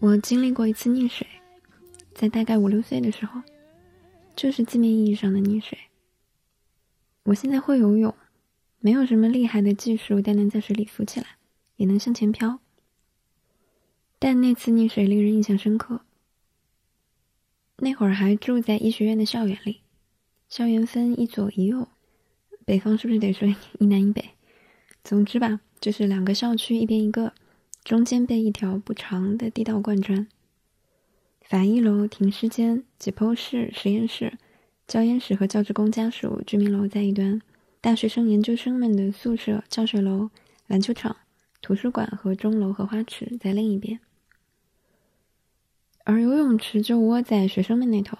我经历过一次溺水在大概五六岁的时候就是字面意义上的溺水。我现在会游泳没有什么厉害的技术但能在水里浮起来也能向前飘。但那次溺水令人印象深刻那会儿还住在医学院的校园里校园分一左一右北方是不是得说一南一北？总之吧，就是两个校区，一边一个。中间被一条不长的地道贯穿。法医楼、停尸间、解剖室、实验室、教研室和教职工家属居民楼在一端，大学生、研究生们的宿舍、教学楼、篮球场、图书馆和钟楼和花池在另一边。而游泳池就窝在学生们那头，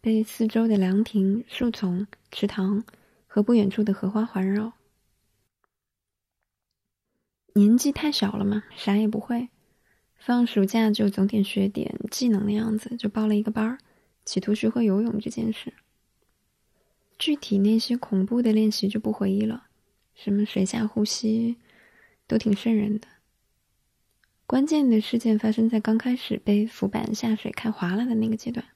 被四周的凉亭、树丛、池塘和不远处的荷花环绕。年纪太小了嘛，啥也不会。放暑假就总点学点技能的样子，就报了一个班儿，企图学会游泳这件事。具体那些恐怖的练习就不回忆了，什么水下呼吸，都挺瘆人的。关键的事件发生在刚开始被浮板下水开滑了的那个阶段，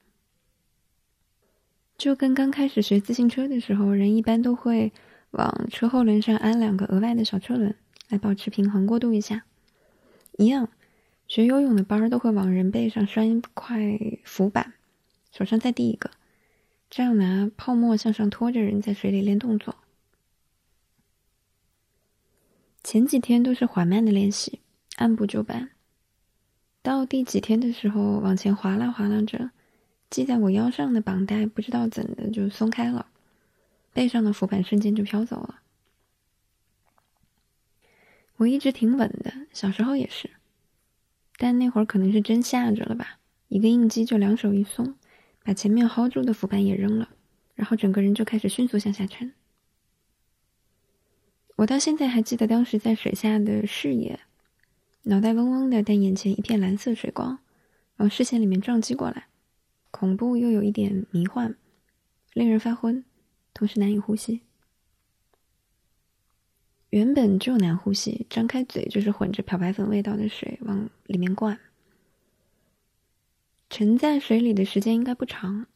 就跟刚开始学自行车的时候，人一般都会往车后轮上安两个额外的小车轮。来保持平衡，过渡一下，一样。学游泳的班儿都会往人背上拴一块浮板，手上再递一个，这样拿泡沫向上拖着人在水里练动作。前几天都是缓慢的练习，按部就班。到第几天的时候，往前划拉划拉着，系在我腰上的绑带不知道怎的就松开了，背上的浮板瞬间就飘走了。我一直挺稳的，小时候也是，但那会儿可能是真吓着了吧，一个应激就两手一松，把前面薅住的浮板也扔了，然后整个人就开始迅速向下沉。我到现在还记得当时在水下的视野，脑袋嗡嗡的，但眼前一片蓝色水光往视线里面撞击过来，恐怖又有一点迷幻，令人发昏，同时难以呼吸。原本就难呼吸，张开嘴就是混着漂白粉味道的水往里面灌。沉在水里的时间应该不长，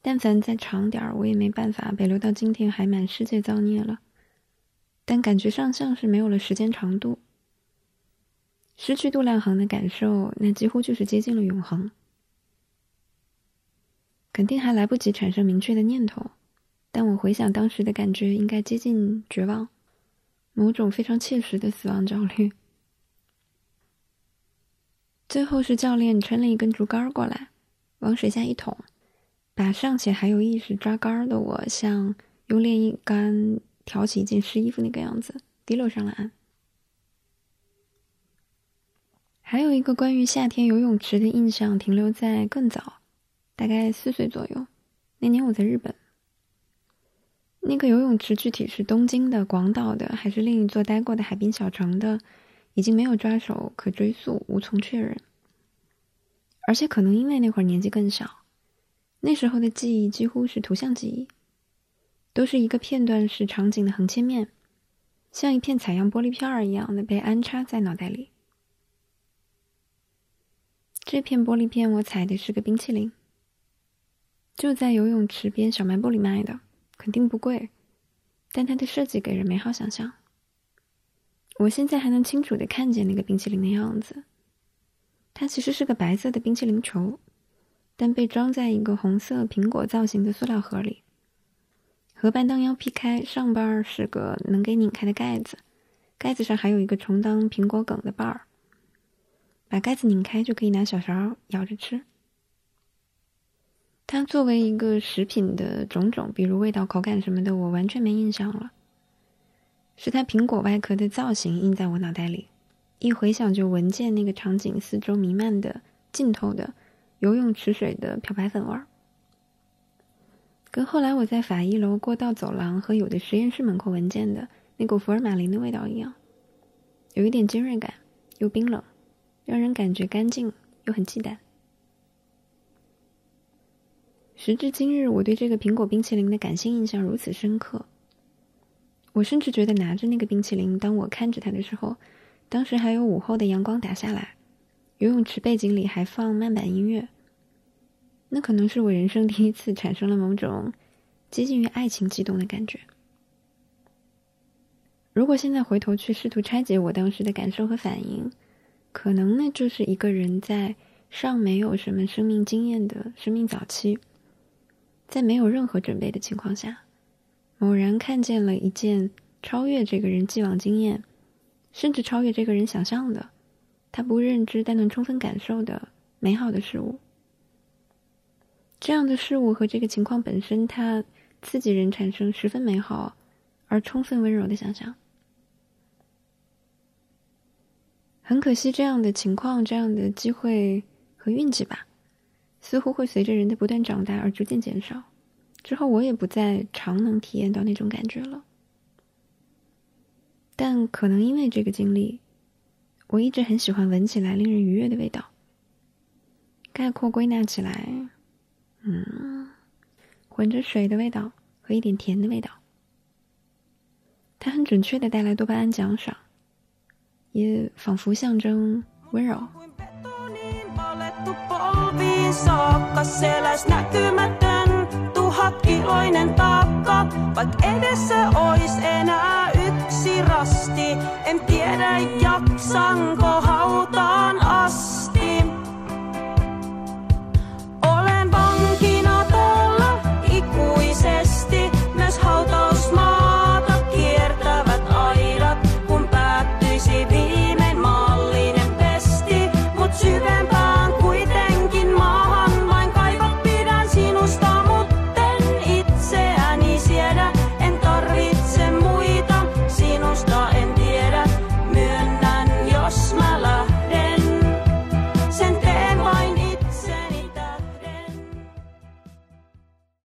但凡再长点儿，我也没办法被流到今天还满世界造孽了。但感觉上像是没有了时间长度，失去度量衡的感受，那几乎就是接近了永恒。肯定还来不及产生明确的念头，但我回想当时的感觉，应该接近绝望。某种非常切实的死亡焦虑。最后是教练抻了一根竹竿过来，往水下一捅，把尚且还有意识抓竿的我，像用练衣杆挑起一件湿衣服那个样子，滴落上了岸。还有一个关于夏天游泳池的印象，停留在更早，大概四岁左右，那年我在日本。那个游泳池具体是东京的、广岛的，还是另一座待过的海滨小城的，已经没有抓手可追溯，无从确认。而且可能因为那会儿年纪更小，那时候的记忆几乎是图像记忆，都是一个片段式场景的横切面，像一片采样玻璃片儿一样的被安插在脑袋里。这片玻璃片我采的是个冰淇淋，就在游泳池边小卖部里卖的。肯定不贵，但它的设计给人美好想象。我现在还能清楚的看见那个冰淇淋的样子。它其实是个白色的冰淇淋球，但被装在一个红色苹果造型的塑料盒里。盒半当腰劈开，上半是个能给拧开的盖子，盖子上还有一个充当苹果梗的把儿。把盖子拧开就可以拿小勺舀着吃。它作为一个食品的种种，比如味道、口感什么的，我完全没印象了。是它苹果外壳的造型印在我脑袋里，一回想就闻见那个场景四周弥漫的浸透的游泳池水的漂白粉味儿，跟后来我在法医楼过道走廊和有的实验室门口闻见的那股福尔马林的味道一样，有一点尖锐感，又冰冷，让人感觉干净又很忌惮。时至今日，我对这个苹果冰淇淋的感性印象如此深刻。我甚至觉得拿着那个冰淇淋，当我看着它的时候，当时还有午后的阳光打下来，游泳池背景里还放慢板音乐，那可能是我人生第一次产生了某种接近于爱情激动的感觉。如果现在回头去试图拆解我当时的感受和反应，可能那就是一个人在尚没有什么生命经验的生命早期，在没有任何准备的情况下，偶然看见了一件超越这个人既往经验，甚至超越这个人想象的。他不认知但能充分感受的美好的事物，这样的事物和这个情况本身，它刺激人产生十分美好而充分温柔的想象。很可惜，这样的情况、这样的机会和运气吧，似乎会随着人的不断长大而逐渐减少。之后，我也不再常能体验到那种感觉了。但可能因为这个经历。我一直很喜欢闻起来令人愉悦的味道。概括归纳起来，嗯，混着水的味道和一点甜的味道。它很准确的带来多巴胺奖赏，也仿佛象征温柔。Sinne saakka seläs näkymätön, tuhat kiloinen taakka. vaikka edessä ois enää yksi rasti, en tiedä jaksanko hautaan asti.